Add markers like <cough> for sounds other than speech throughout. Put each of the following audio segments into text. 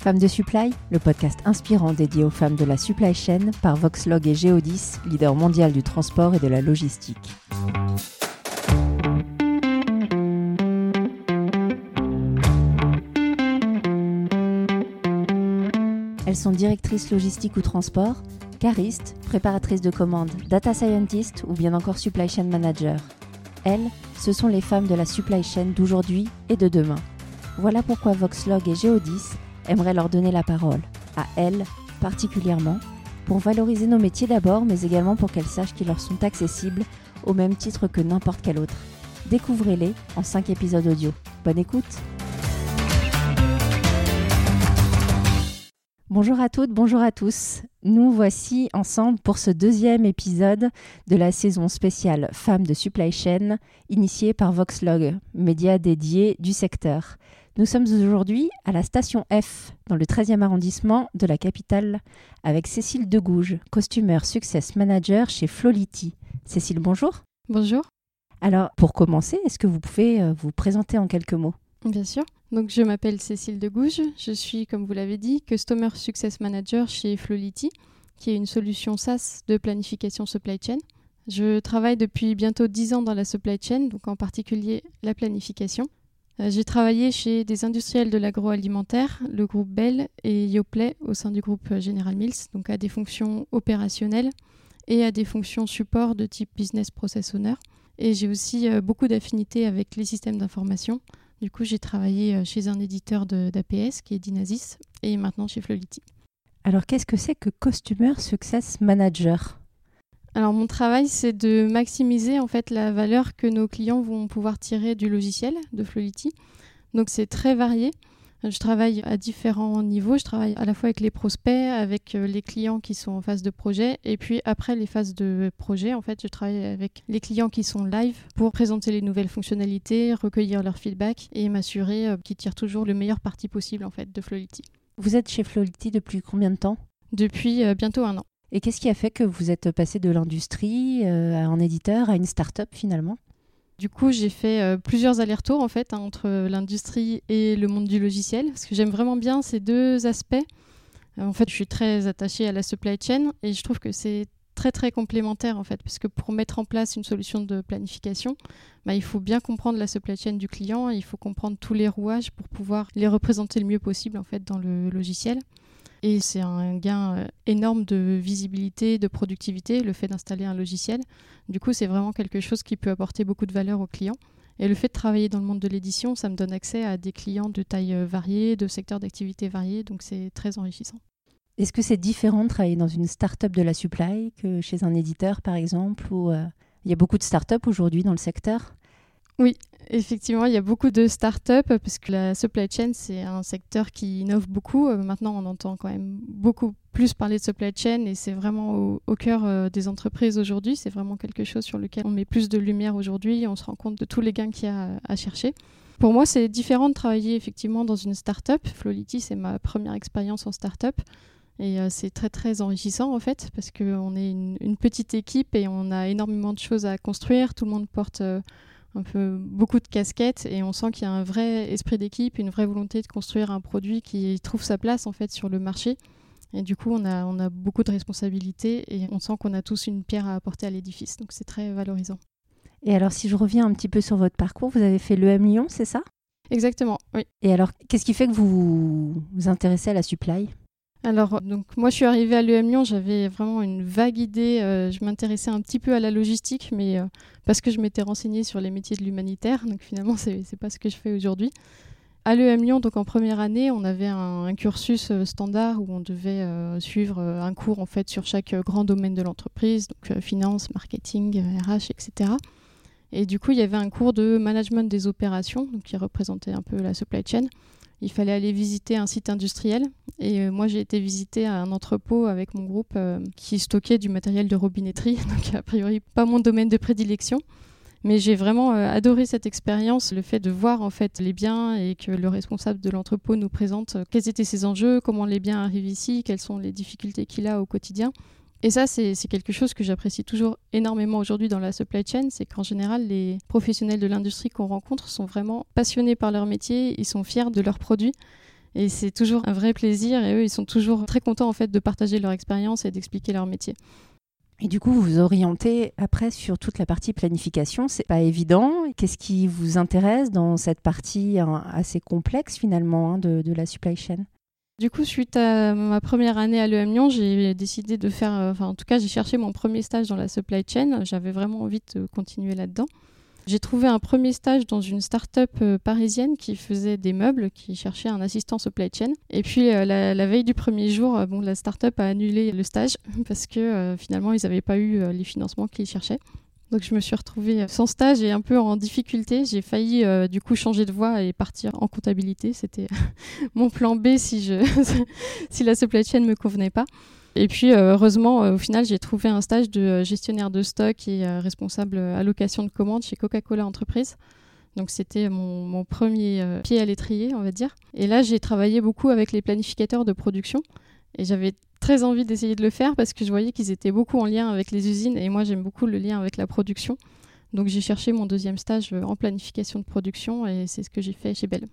Femmes de Supply, le podcast inspirant dédié aux femmes de la supply chain par Voxlog et Geodis, leader mondial du transport et de la logistique. Elles sont directrices logistique ou transport, caristes, préparatrices de commandes, data scientists ou bien encore supply chain manager. Elles, ce sont les femmes de la supply chain d'aujourd'hui et de demain. Voilà pourquoi Voxlog et Geodis aimeraient leur donner la parole, à elles particulièrement, pour valoriser nos métiers d'abord, mais également pour qu'elles sachent qu'ils leur sont accessibles au même titre que n'importe quel autre. Découvrez-les en 5 épisodes audio. Bonne écoute Bonjour à toutes, bonjour à tous. Nous voici ensemble pour ce deuxième épisode de la saison spéciale Femmes de Supply Chain, initiée par Voxlog, média dédié du secteur. Nous sommes aujourd'hui à la station F, dans le 13e arrondissement de la capitale, avec Cécile Degouge, costumeur Success Manager chez Flolity. Cécile, bonjour. Bonjour. Alors, pour commencer, est-ce que vous pouvez euh, vous présenter en quelques mots? Bien sûr. Donc, je m'appelle Cécile Degouge. Je suis, comme vous l'avez dit, Customer Success Manager chez Flolity, qui est une solution SaaS de planification supply chain. Je travaille depuis bientôt 10 ans dans la supply chain, donc en particulier la planification. Euh, j'ai travaillé chez des industriels de l'agroalimentaire, le groupe Bell et Yoplait au sein du groupe General Mills, donc à des fonctions opérationnelles et à des fonctions support de type business process owner. Et j'ai aussi euh, beaucoup d'affinités avec les systèmes d'information, du coup, j'ai travaillé euh, chez un éditeur d'APS qui est Dynasys et maintenant chez Flolity. Alors, qu'est-ce que c'est que Customer Success Manager? Alors, mon travail, c'est de maximiser en fait la valeur que nos clients vont pouvoir tirer du logiciel de Flolity. Donc, c'est très varié. Je travaille à différents niveaux. Je travaille à la fois avec les prospects, avec euh, les clients qui sont en phase de projet, et puis après les phases de projet, en fait, je travaille avec les clients qui sont live pour présenter les nouvelles fonctionnalités, recueillir leur feedback et m'assurer euh, qu'ils tirent toujours le meilleur parti possible en fait de Flowity. Vous êtes chez Flowity depuis combien de temps? Depuis euh, bientôt un an. Et qu'est-ce qui a fait que vous êtes passé de l'industrie à un éditeur à une start-up finalement? Du coup, j'ai fait euh, plusieurs allers-retours en fait hein, entre l'industrie et le monde du logiciel, parce que j'aime vraiment bien ces deux aspects. Euh, en fait, je suis très attachée à la supply chain et je trouve que c'est très très complémentaire en fait, parce que pour mettre en place une solution de planification, bah, il faut bien comprendre la supply chain du client, il faut comprendre tous les rouages pour pouvoir les représenter le mieux possible en fait dans le logiciel. Et c'est un gain euh, énorme de visibilité, de productivité, le fait d'installer un logiciel. Du coup, c'est vraiment quelque chose qui peut apporter beaucoup de valeur aux clients. Et le fait de travailler dans le monde de l'édition, ça me donne accès à des clients de taille euh, variée, de secteurs d'activité variés, donc c'est très enrichissant. Est-ce que c'est différent de travailler dans une start-up de la supply que chez un éditeur, par exemple, où euh, il y a beaucoup de start-up aujourd'hui dans le secteur? Oui, effectivement, il y a beaucoup de startups parce que la supply chain, c'est un secteur qui innove beaucoup. Euh, maintenant, on entend quand même beaucoup plus parler de supply chain et c'est vraiment au, cœur euh, des entreprises aujourd'hui. C'est vraiment quelque chose sur lequel on met plus de lumière aujourd'hui. On se rend compte de tous les gains qu'il y a à chercher. Pour moi, c'est différent de travailler effectivement dans une startup. Flolity, c'est ma première expérience en startup. Et euh, c'est très très enrichissant en fait parce qu'on est une, petite équipe et on a énormément de choses à construire. Tout le monde porte un peu beaucoup de casquettes et on sent qu'il y a un vrai esprit d'équipe, une vraie volonté de construire un produit qui trouve sa place en fait sur le marché. Et du coup, on a, on a beaucoup de responsabilités et on sent qu'on a tous une pierre à apporter à l'édifice. Donc c'est très valorisant. Et alors, si je reviens un petit peu sur votre parcours, vous avez fait l'EM Lyon, c'est ça? Exactement, oui. Et alors, qu'est-ce qui fait que vous vous intéressez à la supply? Alors, donc moi je suis arrivée à l'EM Lyon, j'avais vraiment une vague idée. Euh, je m'intéressais un petit peu à la logistique, mais euh, parce que je m'étais renseignée sur les métiers de l'humanitaire. Donc finalement, c'est n'est pas ce que je fais aujourd'hui. À l'EM Lyon, donc en première année, on avait un, cursus euh, standard où on devait suivre un cours en fait sur chaque grand domaine de l'entreprise, donc finance, marketing, RH, etc. Et du coup, il y avait un cours de management des opérations, qui représentait un peu la supply chain il fallait aller visiter un site industriel. Et euh, moi, j'ai été visiter un entrepôt avec mon groupe euh, qui stockait du matériel de robinetterie, <laughs> donc a priori pas mon domaine de prédilection. Mais j'ai vraiment euh, adoré cette expérience, le fait de voir en fait les biens et que le responsable de l'entrepôt nous présente quels étaient ses enjeux, comment les biens arrivent ici, quelles sont les difficultés qu'il a au quotidien. Et ça, c'est quelque chose que j'apprécie toujours énormément aujourd'hui dans la supply chain, c'est qu'en général, les professionnels de l'industrie qu'on rencontre sont vraiment passionnés par leur métier, ils sont fiers de leurs produits. Et c'est toujours un vrai plaisir et eux, ils sont toujours très contents en fait de partager leur expérience et d'expliquer leur métier. Et du coup, vous vous orientez après sur toute la partie planification. C'est pas évident. Qu'est-ce qui vous intéresse dans cette partie hein, assez complexe finalement hein, de, la supply chain? Du coup, suite à ma première année à l'EM Lyon, j'ai décidé de faire, euh, enfin en tout cas, j'ai cherché mon premier stage dans la supply chain. J'avais vraiment envie de continuer là-dedans. J'ai trouvé un premier stage dans une start-up euh, parisienne qui faisait des meubles, qui cherchait un assistant supply chain. Et puis euh, la, veille du premier jour, la start-up a annulé le stage <laughs> parce que finalement ils n'avaient pas eu les financements qu'ils cherchaient. Donc je me suis retrouvée sans stage et un peu en difficulté. J'ai failli du coup changer de voie et partir en comptabilité. C'était <laughs> mon plan B si, je <laughs> si la supply chain ne me convenait pas. Et puis, euh, heureusement, euh, au final, j'ai trouvé un stage de euh, gestionnaire de stock et responsable allocation de commandes chez Coca-Cola Entreprise. Donc, c'était mon, premier pied à l'étrier, on va dire. Et là, j'ai travaillé beaucoup avec les planificateurs de production. Et j'avais très envie d'essayer de le faire parce que je voyais qu'ils étaient beaucoup en lien avec les usines. Et moi, j'aime beaucoup le lien avec la production. Donc, j'ai cherché mon deuxième stage en planification de production et c'est ce que j'ai fait chez Bell.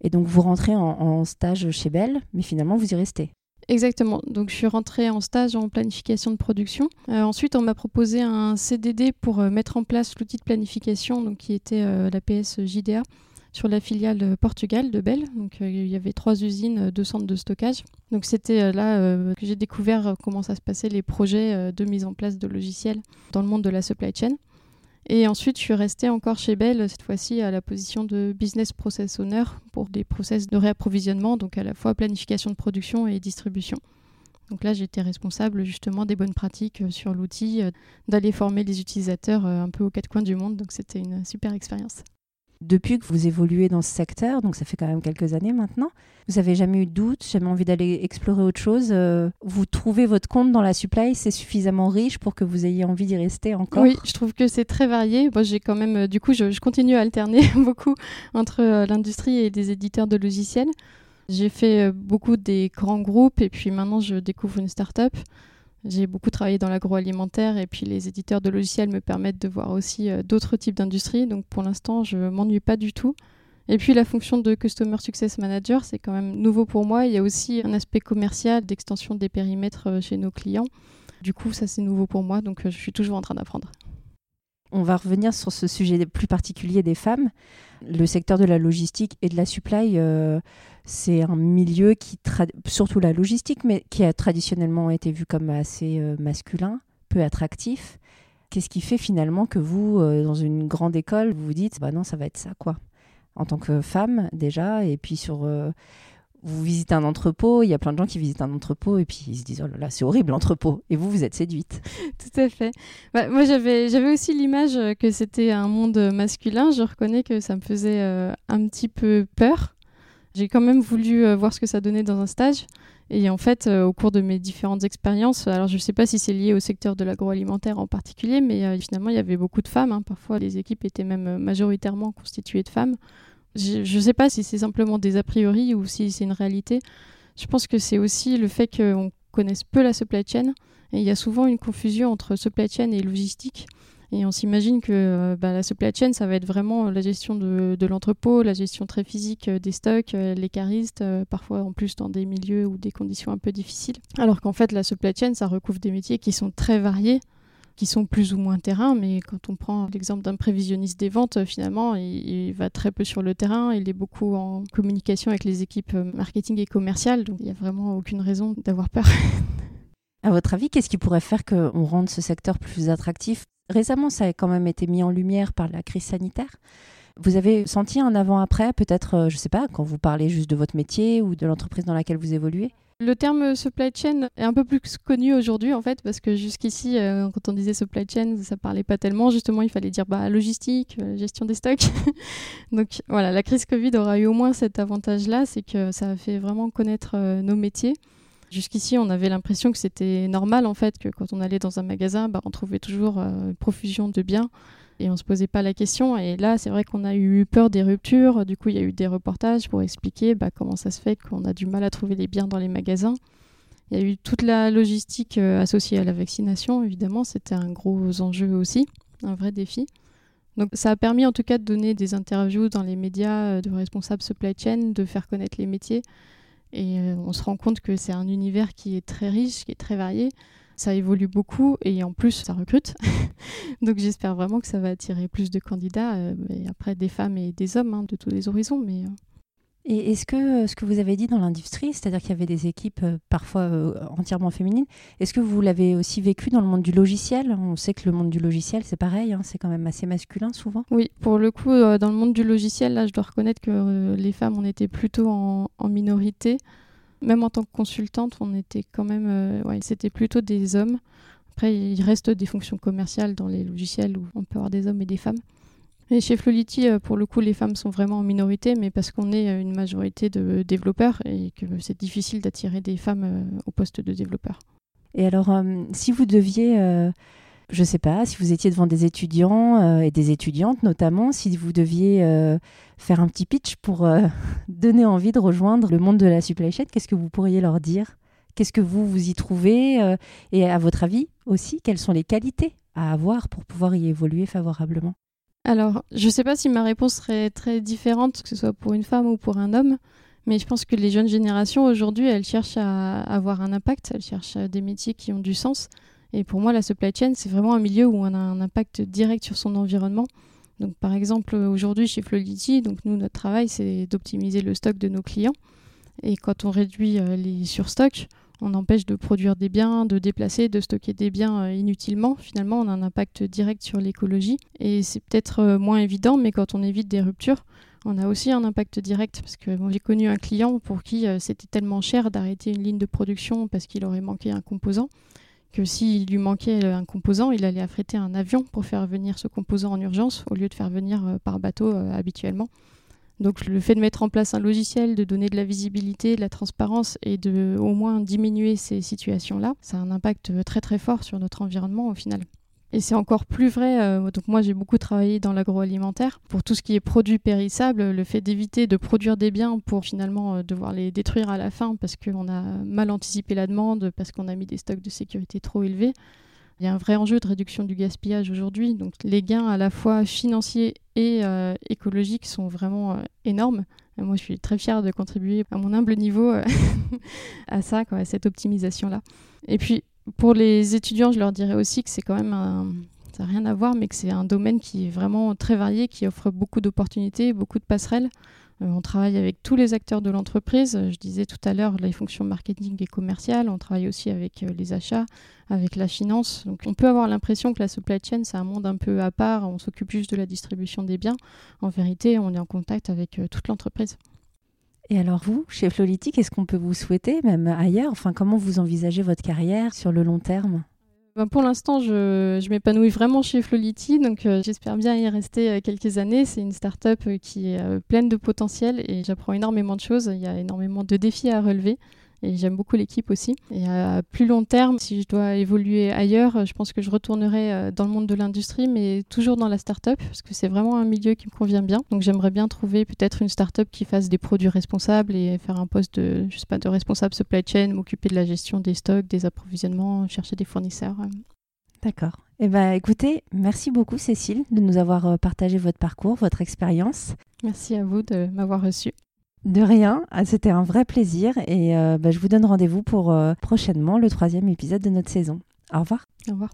Et donc, vous rentrez en, en stage chez Bell, mais finalement, vous y restez Exactement. Donc je suis rentrée en stage en planification de production. Euh, ensuite, on m'a proposé un CDD pour euh, mettre en place l'outil de planification, donc qui était euh, la PS JDA sur la filiale Portugal de Bell. Donc il y avait trois usines, deux centres de stockage. Donc c'était là que j'ai découvert comment ça se passait les projets de mise en place de logiciels dans le monde de la supply chain. Et ensuite, je suis restée encore chez Bell, cette fois-ci à la position de business process owner pour des process de réapprovisionnement, donc à la fois planification de production et distribution. Donc là, j'étais responsable justement des bonnes pratiques euh, sur l'outil, euh, d'aller former les utilisateurs euh, un peu aux quatre coins du monde. Donc c'était une super expérience. Depuis que vous évoluez dans ce secteur, donc ça fait quand même quelques années maintenant, vous n'avez jamais eu de doute, jamais envie d'aller explorer autre chose euh, Vous trouvez votre compte dans la supply, c'est suffisamment riche pour que vous ayez envie d'y rester encore? Oui, je trouve que c'est très varié. Moi, j'ai quand même, euh, du coup, je, continue à alterner <laughs> beaucoup entre euh, l'industrie et des éditeurs de logiciels. J'ai fait beaucoup des grands groupes et puis maintenant je découvre une start-up. J'ai beaucoup travaillé dans l'agroalimentaire et puis les éditeurs de logiciels me permettent de voir aussi euh, d'autres types d'industries. Donc pour l'instant, je m'ennuie pas du tout. Et puis la fonction de Customer Success Manager, c'est quand même nouveau pour moi. Il y a aussi un aspect commercial d'extension des périmètres euh, chez nos clients. Du coup, ça c'est nouveau pour moi, donc euh, je suis toujours en train d'apprendre. On va revenir sur ce sujet plus particulier des femmes. Le secteur de la logistique et de la supply, euh, c'est un milieu qui, surtout la logistique, mais qui a traditionnellement été vu comme assez euh, masculin, peu attractif. Qu'est-ce qui fait finalement que vous, euh, dans une grande école, vous vous dites, bah non, ça va être ça, quoi En tant que femme, déjà, et puis sur vous visitez un entrepôt, il y a plein de gens qui visitent un entrepôt et puis ils se disent oh là là c'est horrible l'entrepôt et vous vous êtes séduite. <laughs> Tout à fait. Bah, moi j'avais j'avais aussi l'image que c'était un monde masculin. Je reconnais que ça me faisait euh, un petit peu peur. J'ai quand même voulu euh, voir ce que ça donnait dans un stage. Et en fait, euh, au cours de mes différentes expériences, alors je ne sais pas si c'est lié au secteur de l'agroalimentaire en particulier, mais finalement il y avait beaucoup de femmes. Hein. Parfois les équipes étaient même majoritairement constituées de femmes. Je ne sais pas si c'est simplement des a priori ou si c'est une réalité. Je pense que c'est aussi le fait qu'on connaisse peu la supply chain. Et il y a souvent une confusion entre supply chain et logistique. Et on s'imagine que euh, bah, la supply chain, ça va être vraiment la gestion de, l'entrepôt, la gestion très physique euh, des stocks, euh, les caristes, parfois en plus dans des milieux ou des conditions un peu difficiles. Alors qu'en fait, la supply chain, ça recouvre des métiers qui sont très variés qui sont plus ou moins terrain, mais quand on prend l'exemple d'un prévisionniste des ventes, finalement, il, va très peu sur le terrain, il est beaucoup en communication avec les équipes euh, marketing et commerciales, donc il n'y a vraiment aucune raison d'avoir peur. <laughs> à votre avis, qu'est-ce qui pourrait faire qu'on rende ce secteur plus attractif? Récemment, ça a quand même été mis en lumière par la crise sanitaire. Vous avez senti un avant-après, peut-être, euh, je ne sais pas, quand vous parlez juste de votre métier ou de l'entreprise dans laquelle vous évoluez? Le terme supply chain est un peu plus connu aujourd'hui en fait parce que jusqu'ici euh, quand on disait supply chain ça parlait pas tellement. Justement il fallait dire bah logistique euh, gestion des stocks. <laughs> Donc voilà la crise Covid aura eu au moins cet avantage là c'est que ça a fait vraiment connaître euh, nos métiers. Jusqu'ici on avait l'impression que c'était normal en fait que quand on allait dans un magasin bah, on trouvait toujours une profusion de biens et on se posait pas la question. Et là, c'est vrai qu'on a eu peur des ruptures. Du coup, il y a eu des reportages pour expliquer bah, comment ça se fait qu'on a du mal à trouver les biens dans les magasins. Il y a eu toute la logistique euh, associée à la vaccination, évidemment, c'était un gros enjeu aussi, un vrai défi. Donc ça a permis en tout cas de donner des interviews dans les médias euh, de responsables supply chain, de faire connaître les métiers Et on se rend compte que c'est un univers qui est très riche, qui est très varié. Ça évolue beaucoup et en plus, ça recrute. <laughs> <laughs> Donc j'espère vraiment que ça va attirer plus de candidats, et après des femmes et des hommes hein, de tous les horizons. Mais et est-ce que euh, ce que vous avez dit dans l'industrie, c'est-à-dire qu'il y avait des équipes euh, parfois euh, entièrement féminines, est-ce que vous l'avez aussi vécu dans le monde du logiciel? On sait que le monde du logiciel, c'est pareil, hein, c'est quand même assez masculin souvent. Oui, pour le coup, dans le monde du logiciel, là, je dois reconnaître que les femmes, on était plutôt en, minorité. Même en tant que consultante, on était quand même, ouais, c'était plutôt des hommes. Après, il reste des fonctions commerciales dans les logiciels où on peut avoir des hommes et des femmes. Et chez Flolity, euh, pour le coup, les femmes sont vraiment en minorité, mais parce qu'on est euh, une majorité de développeurs et que c'est difficile d'attirer des femmes euh, au poste de développeur. Et alors, si vous deviez, je ne sais pas, si vous étiez devant des étudiants et des étudiantes notamment, si vous deviez faire un petit pitch pour <laughs> donner envie de rejoindre le monde de la supply chain, qu'est-ce que vous pourriez leur dire? Qu'est-ce que vous, vous y trouvez Et à votre avis aussi, quelles sont les qualités à avoir pour pouvoir y évoluer favorablement? Alors, je ne sais pas si ma réponse serait très différente, que ce soit pour une femme ou pour un homme, mais je pense que les jeunes générations aujourd'hui, elles cherchent à avoir un impact, elles cherchent des métiers qui ont du sens. Et pour moi, la supply chain, c'est vraiment un milieu où on a un impact direct sur son environnement. Donc, par exemple, aujourd'hui, chez Flowlity, donc nous, notre travail, c'est d'optimiser le stock de nos clients. Et quand on réduit euh, les surstocks, on empêche de produire des biens, de déplacer, de stocker des biens euh, inutilement. Finalement, on a un impact direct sur l'écologie. Et c'est peut-être euh, moins évident, mais quand on évite des ruptures, on a aussi un impact direct. Parce que j'ai connu un client pour qui euh, c'était tellement cher d'arrêter une ligne de production parce qu'il aurait manqué un composant que s'il lui manquait un composant, il allait affréter un avion pour faire venir ce composant en urgence au lieu de faire venir par bateau habituellement. Donc le fait de mettre en place un logiciel, de donner de la visibilité, de la transparence et de au moins diminuer ces situations-là, ça a un impact très très fort sur notre environnement au final. Et c'est encore plus vrai, euh, donc moi j'ai beaucoup travaillé dans l'agroalimentaire. Pour tout ce qui est produits périssables, le fait d'éviter de produire des biens pour finalement euh, devoir les détruire à la fin parce qu'on a mal anticipé la demande, parce qu'on a mis des stocks de sécurité trop élevés, il y a un vrai enjeu de réduction du gaspillage aujourd'hui. Donc les gains à la fois financiers et euh, écologiques sont vraiment euh, énormes. moi, je suis très fière de contribuer à mon humble niveau euh, <laughs> à ça, à cette optimisation-là. Et puis, pour les étudiants, je leur dirais aussi que c'est quand même. Ça rien à voir, mais que c'est un domaine qui est vraiment très varié, qui offre beaucoup d'opportunités, beaucoup de passerelles. Euh, on travaille avec tous les acteurs de l'entreprise. Je disais tout à l'heure les fonctions marketing et commerciales. On travaille aussi avec euh, les achats, avec la finance. Donc on peut avoir l'impression que la supply chain, c'est un monde un peu à part. On s'occupe juste de la distribution des biens. En vérité, on est en contact avec euh, toute l'entreprise. Et alors vous, chez Flolity, qu'est-ce qu'on peut vous souhaiter, même ailleurs Enfin, comment vous envisagez votre carrière sur le long terme? Ben, pour l'instant, je, m'épanouis vraiment chez Flolity, donc euh, j'espère bien y rester euh, quelques années. C'est une start-up euh, qui est pleine de potentiel et j'apprends énormément de choses. Il y a énormément de défis à relever et j'aime beaucoup l'équipe aussi. Et à plus long terme, si je dois évoluer ailleurs, je pense que je retournerai euh, dans le monde de l'industrie, mais toujours dans la start-up, parce que c'est vraiment un milieu qui me convient bien. Donc j'aimerais bien trouver peut-être une start-up qui fasse des produits responsables et faire un poste de, je sais pas, de responsable supply chain, m'occuper de la gestion des stocks, des approvisionnements, chercher des fournisseurs. D'accord. Eh ben, écoutez, merci beaucoup Cécile de nous avoir euh, partagé votre parcours, votre expérience. Merci à vous de m'avoir reçu. De rien, ah, c'était un vrai plaisir et euh, bah, je vous donne rendez-vous pour euh, prochainement le troisième épisode de notre saison. Au revoir. Au revoir.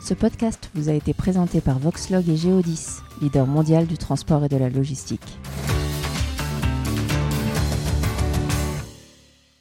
Ce podcast vous a été présenté par Voxlog et Geodis, leader mondial du transport et de la logistique.